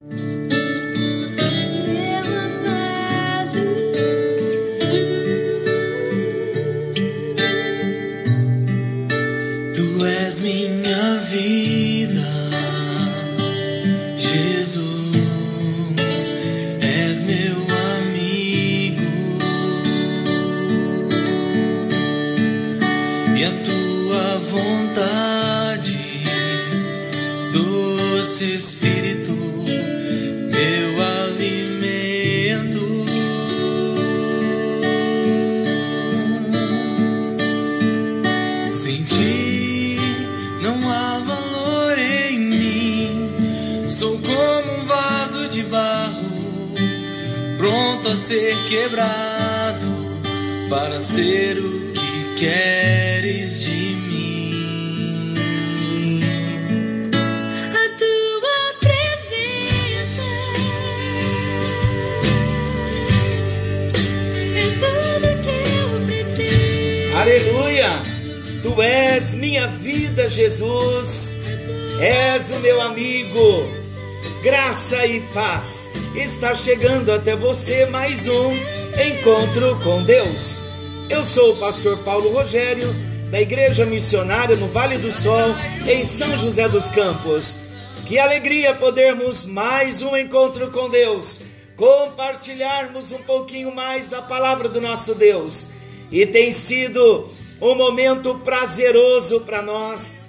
a Aleluia! Tu és minha vida, Jesus. És o meu amigo. Graça e paz está chegando até você mais um encontro com Deus. Eu sou o pastor Paulo Rogério, da Igreja Missionária no Vale do Sol, em São José dos Campos. Que alegria podermos mais um encontro com Deus, compartilharmos um pouquinho mais da palavra do nosso Deus. E tem sido um momento prazeroso para nós.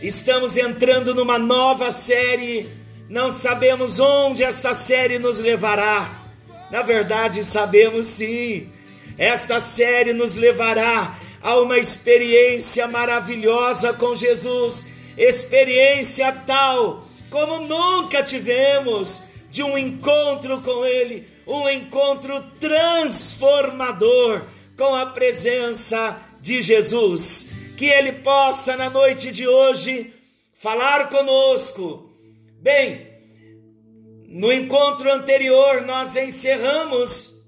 Estamos entrando numa nova série não sabemos onde esta série nos levará. Na verdade, sabemos sim. Esta série nos levará a uma experiência maravilhosa com Jesus, experiência tal como nunca tivemos de um encontro com Ele, um encontro transformador com a presença de Jesus. Que Ele possa, na noite de hoje, falar conosco Bem, no encontro anterior nós encerramos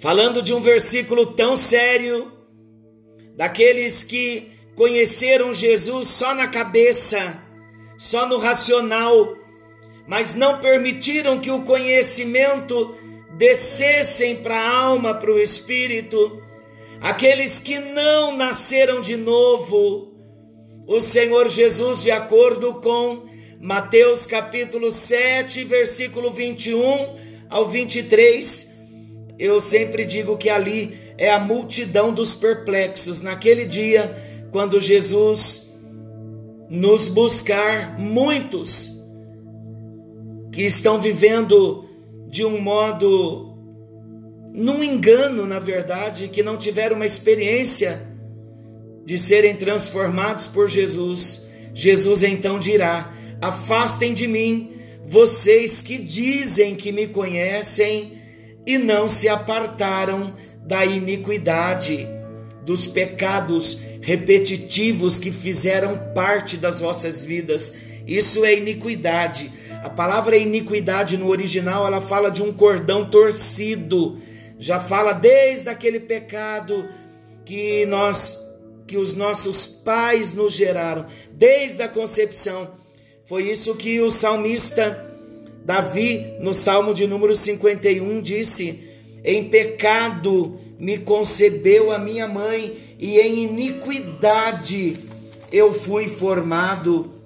falando de um versículo tão sério, daqueles que conheceram Jesus só na cabeça, só no racional, mas não permitiram que o conhecimento descessem para a alma, para o espírito, aqueles que não nasceram de novo. O Senhor Jesus, de acordo com Mateus capítulo 7, versículo 21 ao 23. Eu sempre digo que ali é a multidão dos perplexos. Naquele dia, quando Jesus nos buscar, muitos que estão vivendo de um modo, num engano, na verdade, que não tiveram uma experiência de serem transformados por Jesus. Jesus então dirá: Afastem de mim, vocês que dizem que me conhecem e não se apartaram da iniquidade, dos pecados repetitivos que fizeram parte das vossas vidas. Isso é iniquidade. A palavra iniquidade no original, ela fala de um cordão torcido. Já fala desde aquele pecado que nós que os nossos pais nos geraram, desde a concepção foi isso que o salmista Davi, no Salmo de número 51, disse: Em pecado me concebeu a minha mãe, e em iniquidade eu fui formado.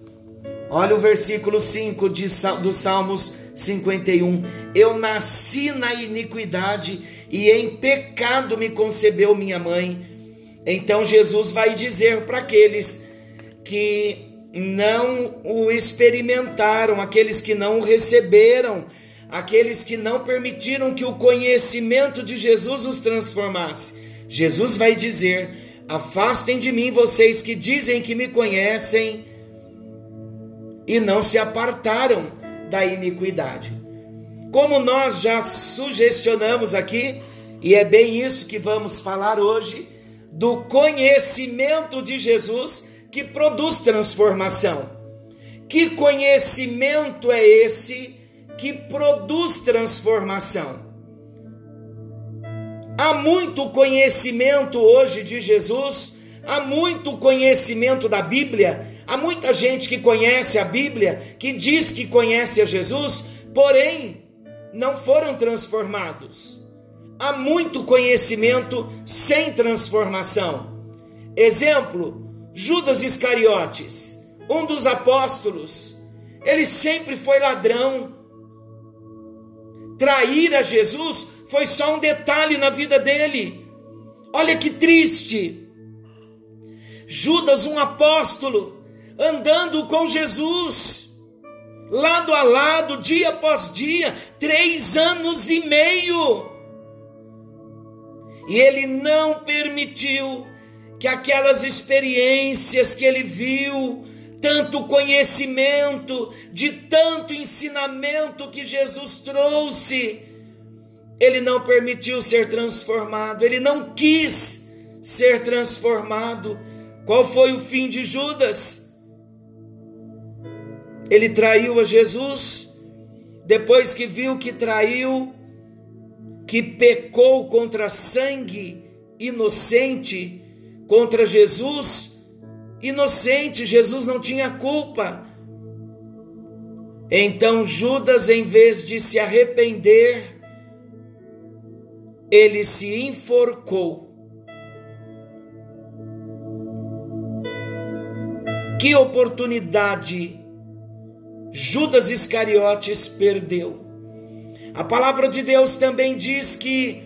Olha o versículo 5 de, do Salmos 51. Eu nasci na iniquidade e em pecado me concebeu minha mãe. Então Jesus vai dizer para aqueles que não o experimentaram, aqueles que não o receberam, aqueles que não permitiram que o conhecimento de Jesus os transformasse. Jesus vai dizer: Afastem de mim vocês que dizem que me conhecem e não se apartaram da iniquidade. Como nós já sugestionamos aqui, e é bem isso que vamos falar hoje, do conhecimento de Jesus que produz transformação. Que conhecimento é esse que produz transformação? Há muito conhecimento hoje de Jesus, há muito conhecimento da Bíblia, Há muita gente que conhece a Bíblia, que diz que conhece a Jesus, porém não foram transformados. Há muito conhecimento sem transformação. Exemplo, Judas Iscariotes, um dos apóstolos. Ele sempre foi ladrão. Trair a Jesus foi só um detalhe na vida dele. Olha que triste. Judas, um apóstolo, andando com Jesus, lado a lado, dia após dia, três anos e meio. E ele não permitiu que aquelas experiências que ele viu, tanto conhecimento, de tanto ensinamento que Jesus trouxe, ele não permitiu ser transformado, ele não quis ser transformado. Qual foi o fim de Judas? Ele traiu a Jesus, depois que viu que traiu, que pecou contra sangue inocente, contra Jesus, inocente, Jesus não tinha culpa. Então Judas, em vez de se arrepender, ele se enforcou. Que oportunidade Judas Iscariotes perdeu. A palavra de Deus também diz que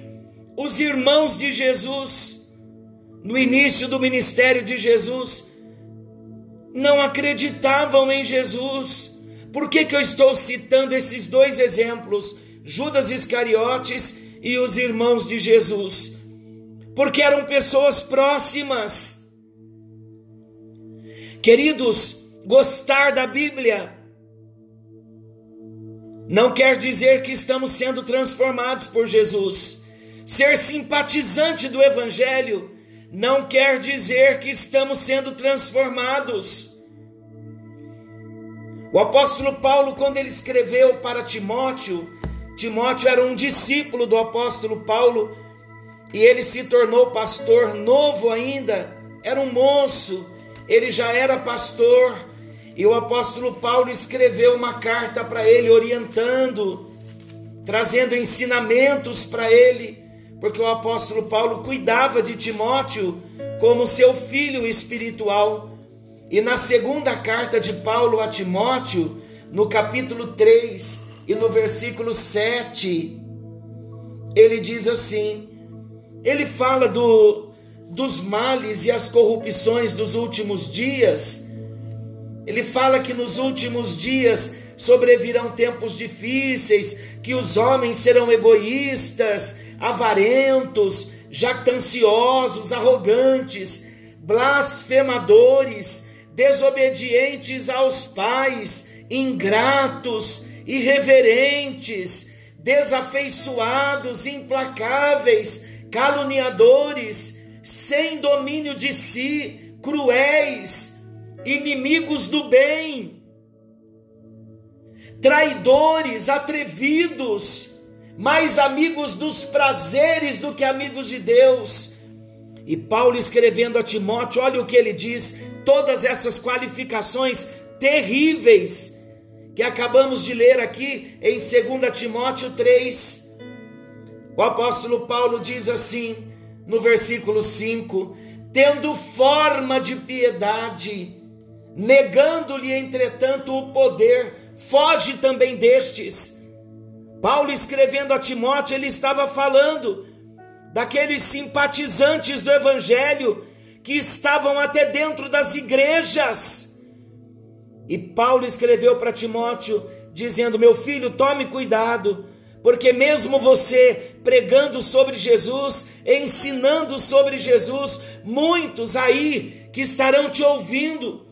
os irmãos de Jesus, no início do ministério de Jesus, não acreditavam em Jesus. Por que, que eu estou citando esses dois exemplos, Judas Iscariotes e os irmãos de Jesus? Porque eram pessoas próximas. Queridos, gostar da Bíblia não quer dizer que estamos sendo transformados por Jesus. Ser simpatizante do Evangelho não quer dizer que estamos sendo transformados. O apóstolo Paulo, quando ele escreveu para Timóteo, Timóteo era um discípulo do apóstolo Paulo e ele se tornou pastor novo ainda, era um moço, ele já era pastor e o apóstolo Paulo escreveu uma carta para ele, orientando, trazendo ensinamentos para ele, porque o apóstolo Paulo cuidava de Timóteo como seu filho espiritual. E na segunda carta de Paulo a Timóteo, no capítulo 3 e no versículo 7, ele diz assim: ele fala do, dos males e as corrupções dos últimos dias ele fala que nos últimos dias sobrevirão tempos difíceis, que os homens serão egoístas, avarentos, jactanciosos, arrogantes, blasfemadores, desobedientes aos pais, ingratos, irreverentes, desafeiçoados, implacáveis, caluniadores, sem domínio de si, cruéis, inimigos do bem, traidores, atrevidos, mais amigos dos prazeres do que amigos de Deus. E Paulo escrevendo a Timóteo, olha o que ele diz: todas essas qualificações terríveis que acabamos de ler aqui em 2 Timóteo 3. O apóstolo Paulo diz assim, no versículo 5: tendo forma de piedade, negando-lhe, entretanto, o poder, foge também destes. Paulo escrevendo a Timóteo, ele estava falando daqueles simpatizantes do evangelho que estavam até dentro das igrejas. E Paulo escreveu para Timóteo, dizendo: Meu filho, tome cuidado, porque mesmo você pregando sobre Jesus, ensinando sobre Jesus, muitos aí que estarão te ouvindo,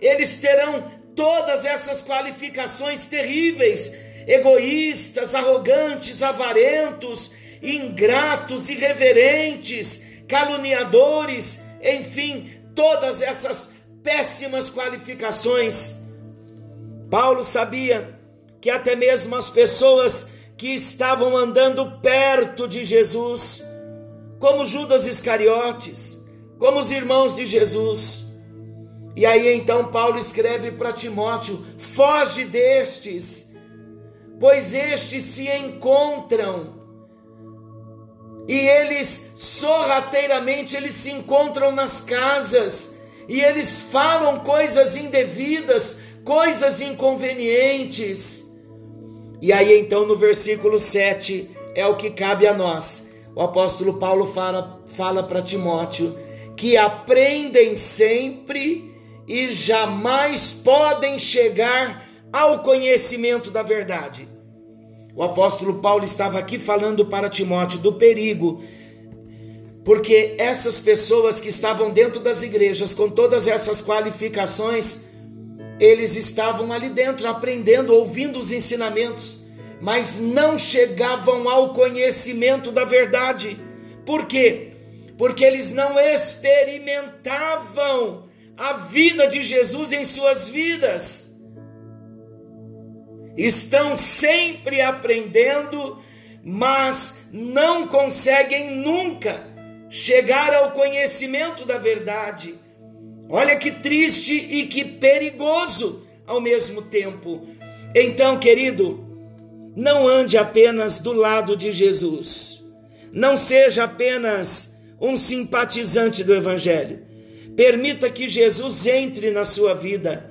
eles terão todas essas qualificações terríveis: egoístas, arrogantes, avarentos, ingratos, irreverentes, caluniadores, enfim, todas essas péssimas qualificações. Paulo sabia que até mesmo as pessoas que estavam andando perto de Jesus, como Judas Iscariotes, como os irmãos de Jesus, E aí então Paulo escreve para Timóteo: foge destes, pois estes se encontram e eles sorrateiramente eles se encontram nas casas e eles falam coisas indevidas, coisas inconvenientes. E aí então no versículo 7 é o que cabe a nós. O apóstolo Paulo fala fala para Timóteo que aprendem sempre e jamais podem chegar ao conhecimento da verdade. O apóstolo Paulo estava aqui falando para Timóteo do perigo, porque essas pessoas que estavam dentro das igrejas com todas essas qualificações, eles estavam ali dentro aprendendo, ouvindo os ensinamentos, mas não chegavam ao conhecimento da verdade. Por quê? Porque eles não experimentavam a vida de Jesus em suas vidas estão sempre aprendendo, mas não conseguem nunca chegar ao conhecimento da verdade. Olha que triste e que perigoso ao mesmo tempo. Então, querido, não ande apenas do lado de Jesus. Não seja apenas um simpatizante do Evangelho. Permita que Jesus entre na sua vida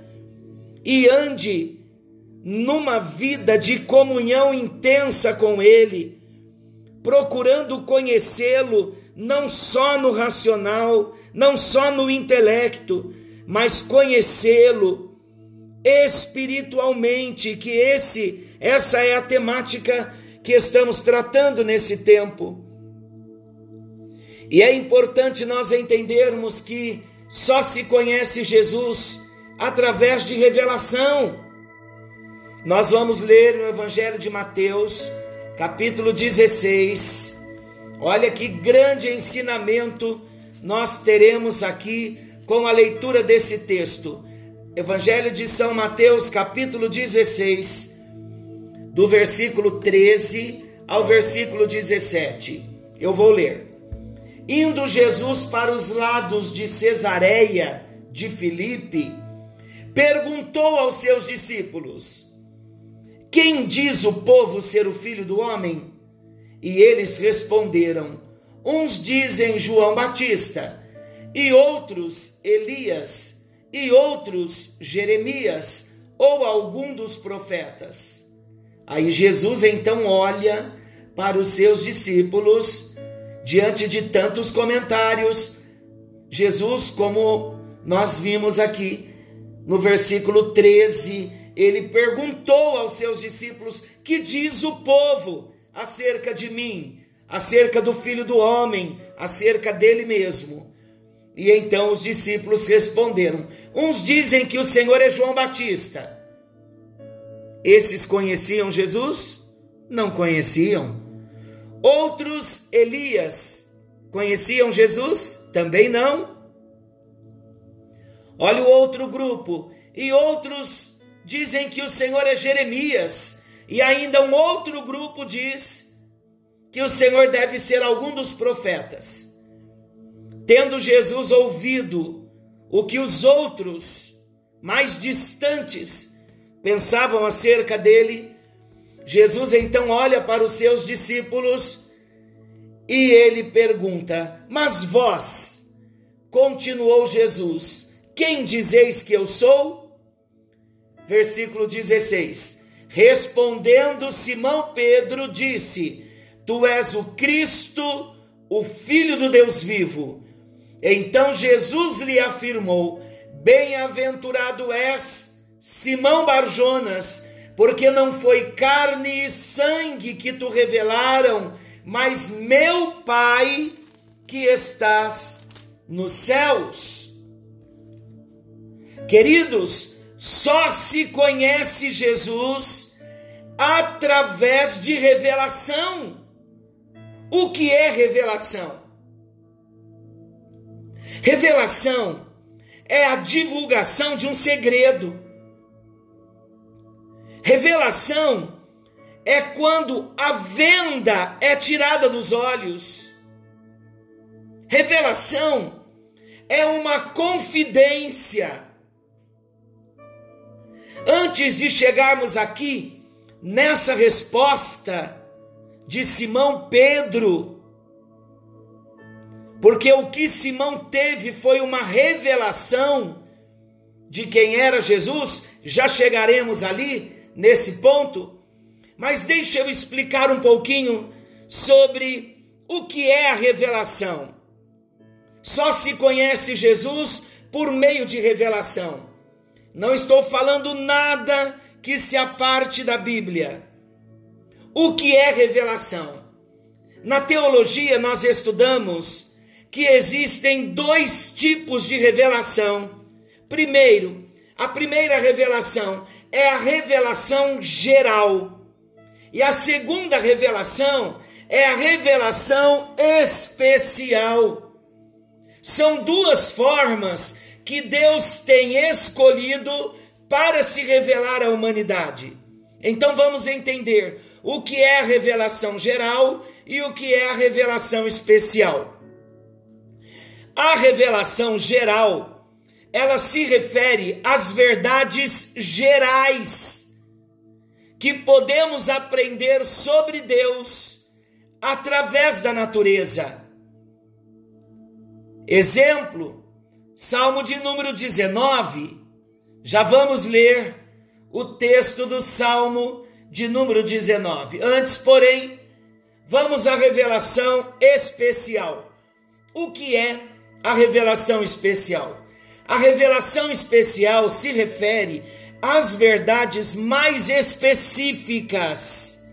e ande numa vida de comunhão intensa com Ele, procurando conhecê-lo não só no racional, não só no intelecto, mas conhecê-lo espiritualmente, que esse essa é a temática que estamos tratando nesse tempo. E é importante nós entendermos que só se conhece Jesus através de revelação. Nós vamos ler no Evangelho de Mateus, capítulo 16. Olha que grande ensinamento nós teremos aqui com a leitura desse texto. Evangelho de São Mateus, capítulo 16, do versículo 13 ao versículo 17. Eu vou ler. Indo Jesus para os lados de Cesareia de Filipe, perguntou aos seus discípulos: quem diz o povo ser o filho do homem? E eles responderam: Uns dizem João Batista, e outros Elias, e outros Jeremias, ou algum dos profetas. Aí Jesus então olha para os seus discípulos, diante de tantos comentários. Jesus, como nós vimos aqui no versículo 13, ele perguntou aos seus discípulos: Que diz o povo acerca de mim, acerca do filho do homem, acerca dele mesmo? E então os discípulos responderam: Uns dizem que o Senhor é João Batista. Esses conheciam Jesus? Não conheciam. Outros, Elias, conheciam Jesus? Também não. Olha o outro grupo. E outros dizem que o Senhor é Jeremias, e ainda um outro grupo diz que o Senhor deve ser algum dos profetas. Tendo Jesus ouvido o que os outros, mais distantes, pensavam acerca dele, Jesus então olha para os seus discípulos e ele pergunta: Mas vós, continuou Jesus, quem dizeis que eu sou? versículo 16. Respondendo Simão Pedro, disse: Tu és o Cristo, o Filho do Deus vivo. Então Jesus lhe afirmou: Bem-aventurado és, Simão Barjonas, porque não foi carne e sangue que tu revelaram, mas meu Pai que estás nos céus. Queridos, só se conhece Jesus através de revelação. O que é revelação? Revelação é a divulgação de um segredo. Revelação é quando a venda é tirada dos olhos. Revelação é uma confidência Antes de chegarmos aqui nessa resposta de Simão Pedro, porque o que Simão teve foi uma revelação de quem era Jesus, já chegaremos ali nesse ponto, mas deixa eu explicar um pouquinho sobre o que é a revelação. Só se conhece Jesus por meio de revelação. Não estou falando nada que se aparte da Bíblia. O que é revelação? Na teologia, nós estudamos que existem dois tipos de revelação. Primeiro, a primeira revelação é a revelação geral. E a segunda revelação é a revelação especial. São duas formas que Deus tem escolhido para se revelar à humanidade. Então vamos entender o que é a revelação geral e o que é a revelação especial. A revelação geral, ela se refere às verdades gerais que podemos aprender sobre Deus através da natureza. Exemplo, Salmo de número 19. Já vamos ler o texto do Salmo de número 19. Antes, porém, vamos à revelação especial. O que é a revelação especial? A revelação especial se refere às verdades mais específicas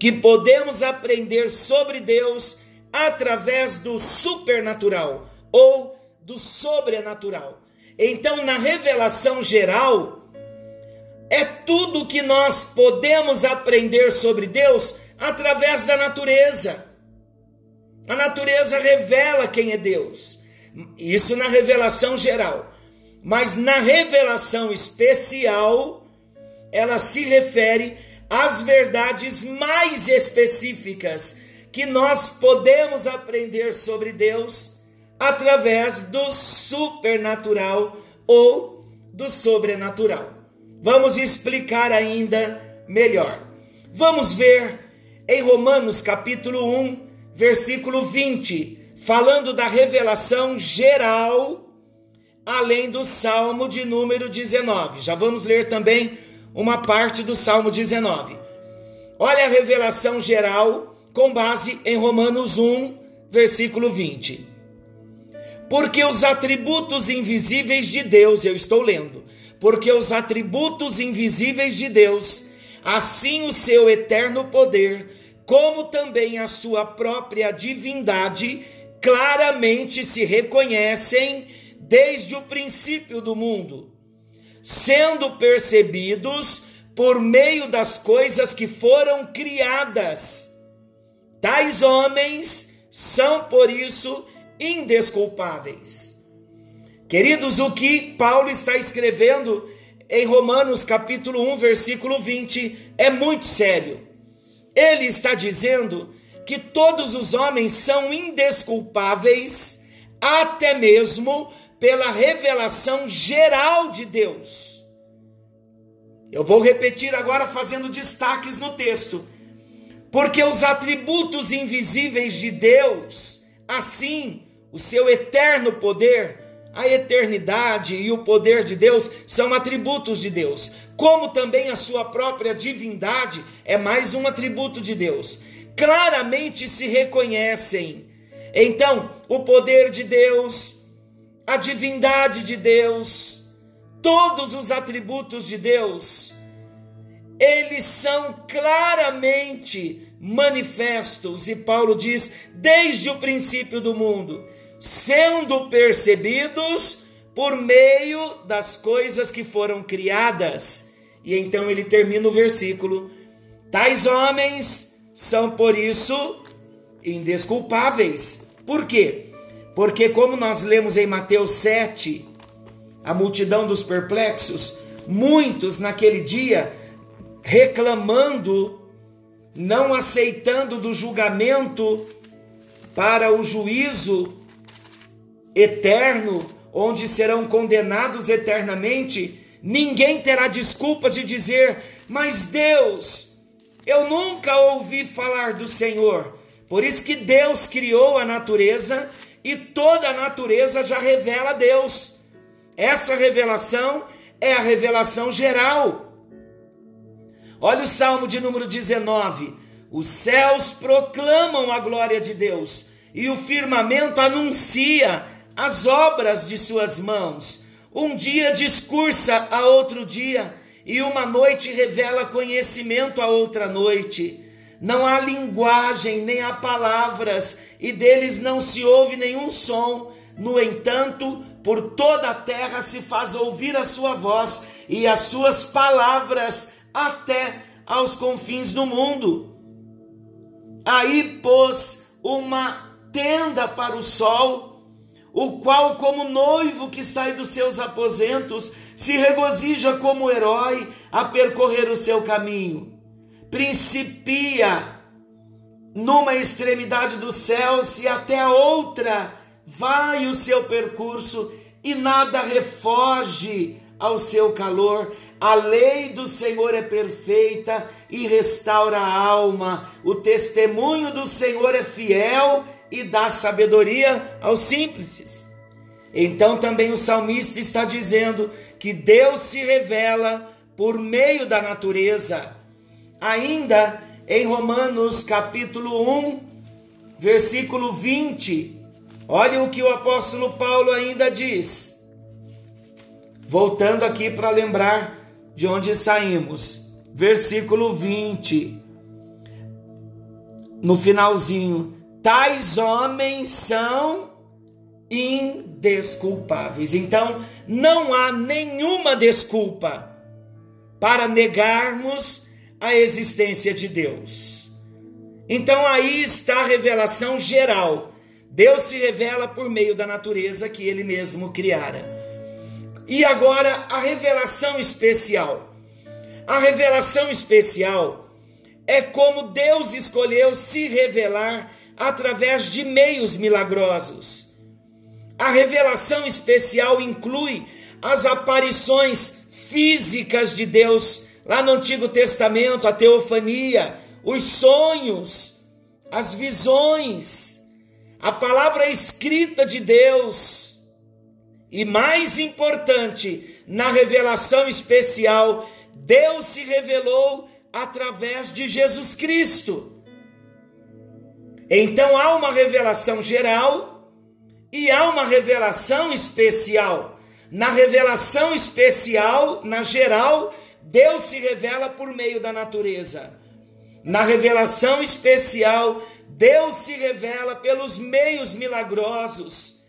que podemos aprender sobre Deus através do supernatural ou do sobrenatural. Então, na revelação geral, é tudo que nós podemos aprender sobre Deus através da natureza. A natureza revela quem é Deus. Isso na revelação geral. Mas na revelação especial, ela se refere às verdades mais específicas que nós podemos aprender sobre Deus através do supernatural ou do sobrenatural. Vamos explicar ainda melhor. Vamos ver em Romanos capítulo 1, versículo 20, falando da revelação geral, além do Salmo de número 19. Já vamos ler também uma parte do Salmo 19. Olha a revelação geral com base em Romanos 1, versículo 20 porque os atributos invisíveis de Deus, eu estou lendo, porque os atributos invisíveis de Deus, assim o seu eterno poder, como também a sua própria divindade, claramente se reconhecem desde o princípio do mundo, sendo percebidos por meio das coisas que foram criadas. Tais homens são, por isso, indesculpáveis. Queridos, o que Paulo está escrevendo em Romanos capítulo 1, versículo 20 é muito sério. Ele está dizendo que todos os homens são indesculpáveis, até mesmo pela revelação geral de Deus. Eu vou repetir agora fazendo destaques no texto. Porque os atributos invisíveis de Deus, assim o seu eterno poder, a eternidade e o poder de Deus são atributos de Deus, como também a sua própria divindade é mais um atributo de Deus. Claramente se reconhecem. Então, o poder de Deus, a divindade de Deus, todos os atributos de Deus, eles são claramente manifestos, e Paulo diz, desde o princípio do mundo sendo percebidos por meio das coisas que foram criadas. E então ele termina o versículo: Tais homens são por isso indesculpáveis. Por quê? Porque, como nós lemos em Mateus 7, a multidão dos perplexos, muitos naquele dia reclamando, não aceitando do julgamento para o juízo eterno, onde serão condenados eternamente, ninguém terá desculpas de dizer: Mas Deus, eu nunca ouvi falar do Senhor. Por isso que Deus criou a natureza e toda a natureza já revela Deus. Essa revelação é a revelação geral. Olha o Salmo de número 19. Os céus proclamam a glória de Deus e o firmamento anuncia as obras de suas mãos. Um dia discursa a outro dia e uma noite revela conhecimento a outra noite. Não há linguagem, nem há palavras, e deles não se ouve nenhum som. No entanto, por toda a terra se faz ouvir a sua voz e as suas palavras até aos confins do mundo. Aí pôs uma tenda para o sol, o qual, como noivo que sai dos seus aposentos, se regozija como herói a percorrer o seu caminho. Principia numa extremidade do céu, se até a outra vai o seu percurso e nada refoge ao seu calor. A lei do Senhor é perfeita e restaura a alma. O testemunho do Senhor é fiel e dá sabedoria aos simples. Então também o salmista está dizendo que Deus se revela por meio da natureza. Ainda em Romanos capítulo 1, versículo 20, olha o que o apóstolo Paulo ainda diz. Voltando aqui para lembrar de onde saímos. Versículo 20. No finalzinho, tais homens são indesculpáveis. Então, não há nenhuma desculpa para negarmos a existência de Deus. Então, aí está a revelação geral. Deus se revela por meio da natureza que ele mesmo criara. E agora a revelação especial. A revelação especial é como Deus escolheu se revelar através de meios milagrosos. A revelação especial inclui as aparições físicas de Deus, lá no Antigo Testamento, a teofania, os sonhos, as visões, a palavra escrita de Deus e mais importante, na revelação especial, Deus se revelou através de Jesus Cristo. Então há uma revelação geral e há uma revelação especial. Na revelação especial, na geral, Deus se revela por meio da natureza. Na revelação especial, Deus se revela pelos meios milagrosos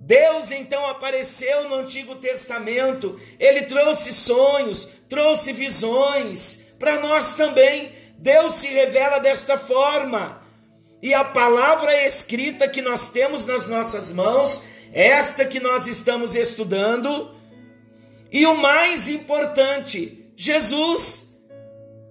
Deus então apareceu no Antigo Testamento, ele trouxe sonhos, trouxe visões. Para nós também, Deus se revela desta forma. E a palavra escrita que nós temos nas nossas mãos, esta que nós estamos estudando, e o mais importante, Jesus.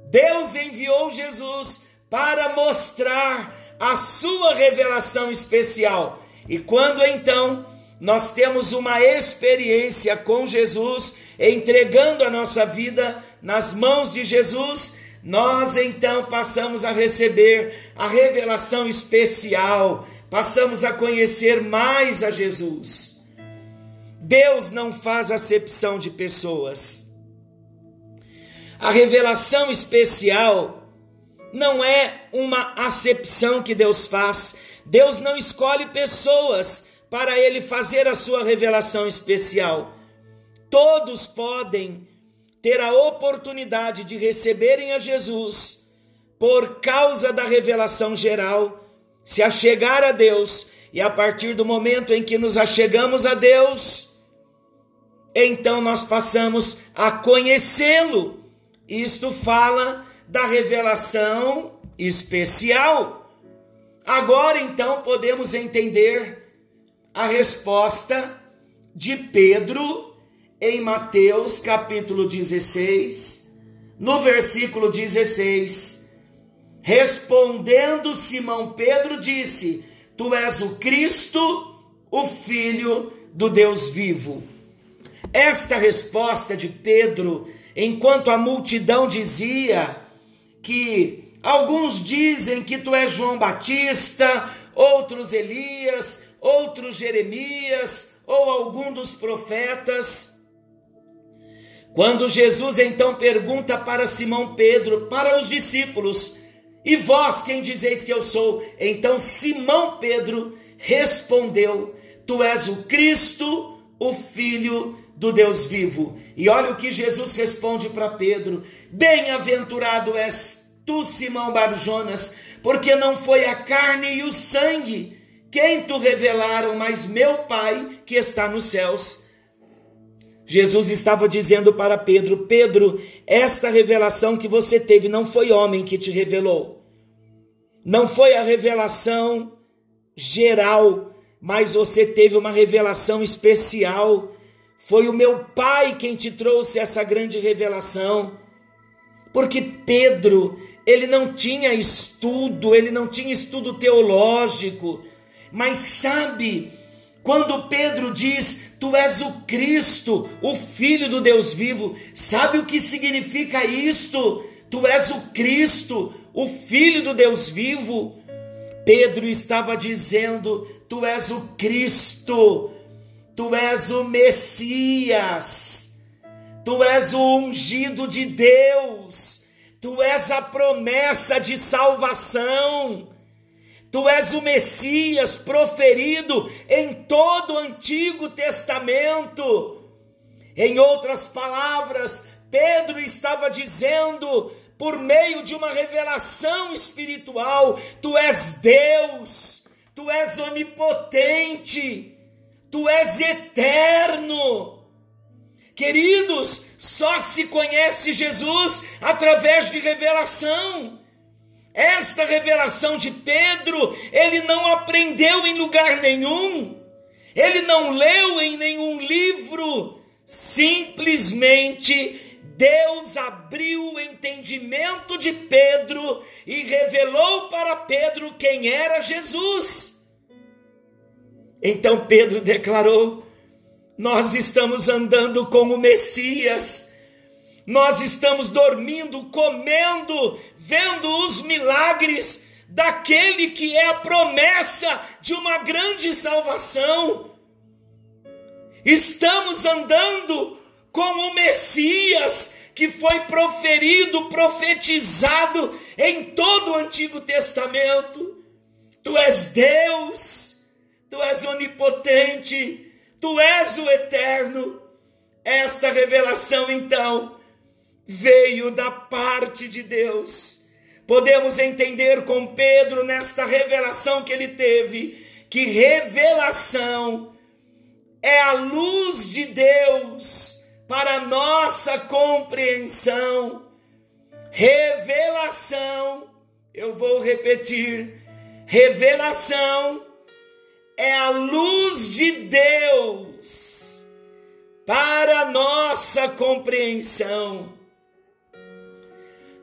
Deus enviou Jesus para mostrar a sua revelação especial. E quando então nós temos uma experiência com Jesus, entregando a nossa vida nas mãos de Jesus, nós então passamos a receber a revelação especial, passamos a conhecer mais a Jesus. Deus não faz acepção de pessoas. A revelação especial não é uma acepção que Deus faz. Deus não escolhe pessoas para ele fazer a sua revelação especial. Todos podem ter a oportunidade de receberem a Jesus por causa da revelação geral, se achegar a Deus, e a partir do momento em que nos achegamos a Deus, então nós passamos a conhecê-lo. Isto fala da revelação especial. Agora então podemos entender a resposta de Pedro em Mateus capítulo 16, no versículo 16. Respondendo Simão Pedro disse: Tu és o Cristo, o Filho do Deus vivo. esta resposta de Pedro, enquanto a multidão dizia que alguns dizem que tu és João Batista, outros Elias, outros Jeremias ou algum dos profetas. Quando Jesus então pergunta para Simão Pedro, para os discípulos, e vós quem dizeis que eu sou? Então Simão Pedro respondeu: Tu és o Cristo, o Filho do Deus vivo. E olha o que Jesus responde para Pedro: Bem-aventurado és tu, Simão Barjonas, porque não foi a carne e o sangue quem tu revelaram, mas meu Pai que está nos céus. Jesus estava dizendo para Pedro: Pedro, esta revelação que você teve não foi homem que te revelou, não foi a revelação geral, mas você teve uma revelação especial. Foi o meu Pai quem te trouxe essa grande revelação. Porque Pedro, ele não tinha estudo, ele não tinha estudo teológico, mas sabe, quando Pedro diz: Tu és o Cristo, o Filho do Deus vivo, sabe o que significa isto? Tu és o Cristo, o Filho do Deus vivo. Pedro estava dizendo: Tu és o Cristo, Tu és o Messias, Tu és o ungido de Deus, Tu és a promessa de salvação. Tu és o Messias proferido em todo o Antigo Testamento. Em outras palavras, Pedro estava dizendo, por meio de uma revelação espiritual: Tu és Deus, Tu és onipotente, Tu és eterno. Queridos, só se conhece Jesus através de revelação. Esta revelação de Pedro, ele não aprendeu em lugar nenhum, ele não leu em nenhum livro, simplesmente Deus abriu o entendimento de Pedro e revelou para Pedro quem era Jesus. Então Pedro declarou: Nós estamos andando com o Messias nós estamos dormindo, comendo, vendo os milagres daquele que é a promessa de uma grande salvação. Estamos andando com o Messias que foi proferido, profetizado em todo o Antigo Testamento. Tu és Deus, tu és onipotente, tu és o eterno. Esta revelação, então, veio da parte de Deus. Podemos entender com Pedro nesta revelação que ele teve, que revelação é a luz de Deus para nossa compreensão. Revelação, eu vou repetir, revelação é a luz de Deus para nossa compreensão.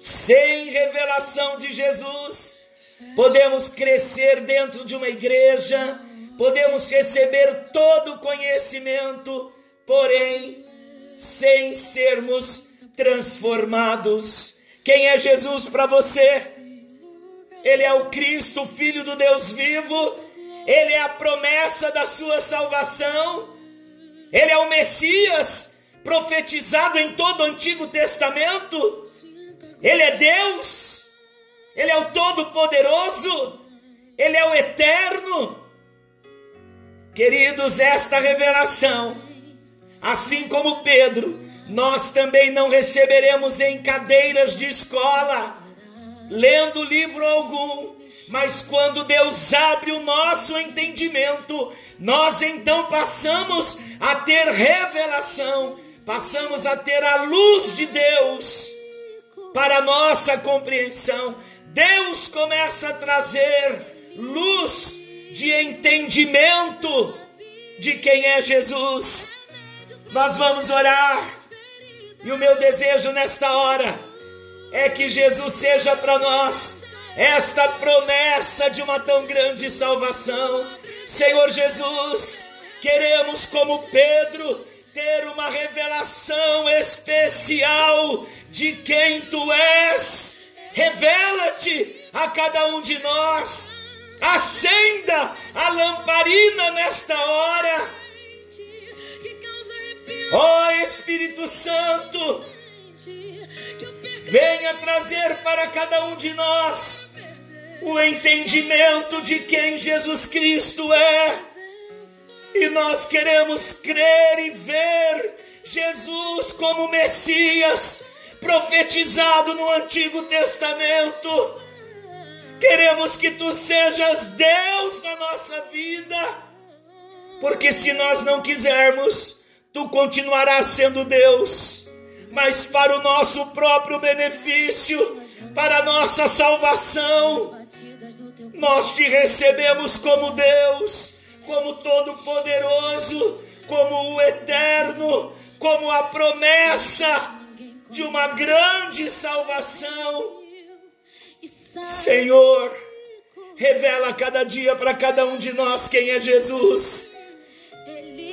Sem revelação de Jesus, podemos crescer dentro de uma igreja, podemos receber todo o conhecimento, porém, sem sermos transformados. Quem é Jesus para você? Ele é o Cristo, Filho do Deus vivo, ele é a promessa da sua salvação, ele é o Messias profetizado em todo o Antigo Testamento. Ele é Deus, Ele é o Todo-Poderoso, Ele é o Eterno. Queridos, esta revelação, assim como Pedro, nós também não receberemos em cadeiras de escola, lendo livro algum, mas quando Deus abre o nosso entendimento, nós então passamos a ter revelação, passamos a ter a luz de Deus para nossa compreensão. Deus começa a trazer luz de entendimento de quem é Jesus. Nós vamos orar. E o meu desejo nesta hora é que Jesus seja para nós esta promessa de uma tão grande salvação. Senhor Jesus, queremos como Pedro ter uma revelação especial de quem tu és. Revela-te a cada um de nós. Acenda a lamparina nesta hora. Ó oh, Espírito Santo, venha trazer para cada um de nós o entendimento de quem Jesus Cristo é. E nós queremos crer e ver Jesus como Messias, profetizado no Antigo Testamento. Queremos que tu sejas Deus na nossa vida, porque se nós não quisermos, tu continuarás sendo Deus, mas para o nosso próprio benefício, para a nossa salvação. Nós te recebemos como Deus, como Todo-Poderoso, como o Eterno, como a promessa de uma grande salvação. Senhor, revela cada dia para cada um de nós quem é Jesus.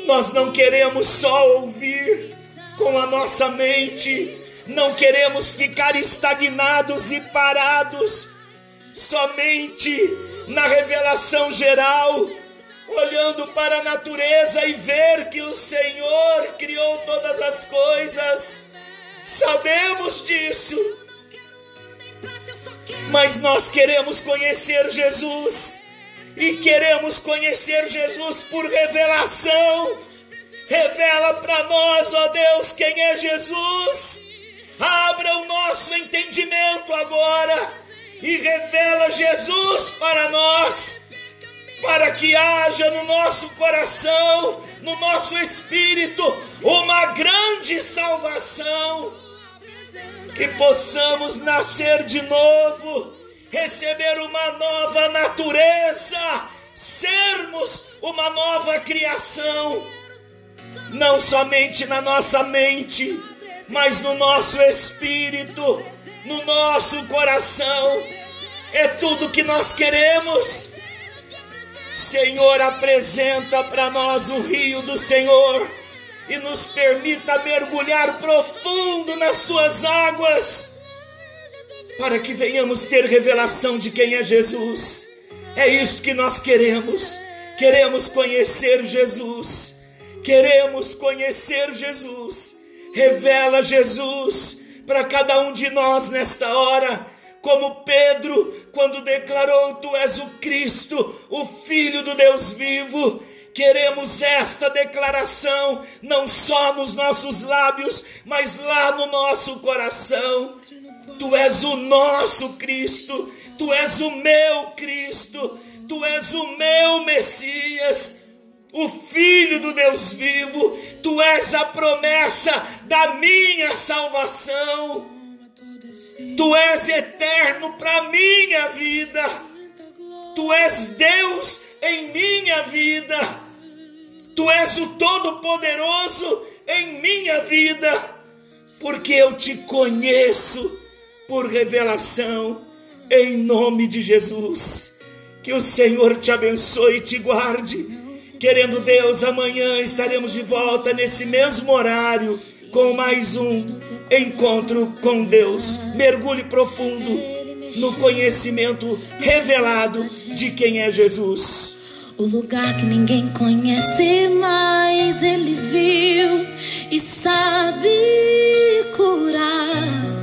Nós não queremos só ouvir com a nossa mente, não queremos ficar estagnados e parados somente na revelação geral, olhando para a natureza e ver que o Senhor criou todas as coisas. Sabemos disso. Mas nós queremos conhecer Jesus e queremos conhecer Jesus por revelação. Revela para nós, ó Deus, quem é Jesus. Abra o nosso entendimento agora e revela Jesus para nós, para que haja no nosso coração, no nosso espírito, uma grande salvação, que possamos nascer de novo, receber uma nova natureza, sermos uma nova criação, não somente na nossa mente, mas no nosso espírito no nosso coração. É tudo que nós queremos. Senhor, apresenta para nós o rio do Senhor e nos permita mergulhar profundo nas tuas águas, para que venhamos ter revelação de quem é Jesus. É isso que nós queremos. Queremos conhecer Jesus. Queremos conhecer Jesus. Revela Jesus para cada um de nós nesta hora, como Pedro, quando declarou: Tu és o Cristo, o Filho do Deus vivo. Queremos esta declaração, não só nos nossos lábios, mas lá no nosso coração. Tu és o nosso Cristo, Tu és o meu Cristo, Tu és o meu Messias o Filho do Deus vivo, tu és a promessa da minha salvação, tu és eterno para minha vida, tu és Deus em minha vida, tu és o Todo-Poderoso em minha vida, porque eu te conheço por revelação, em nome de Jesus. Que o Senhor te abençoe e te guarde. Querendo Deus, amanhã estaremos de volta nesse mesmo horário com mais um encontro com Deus. Mergulhe profundo no conhecimento revelado de quem é Jesus. O lugar que ninguém conhece, mas ele viu e sabe curar.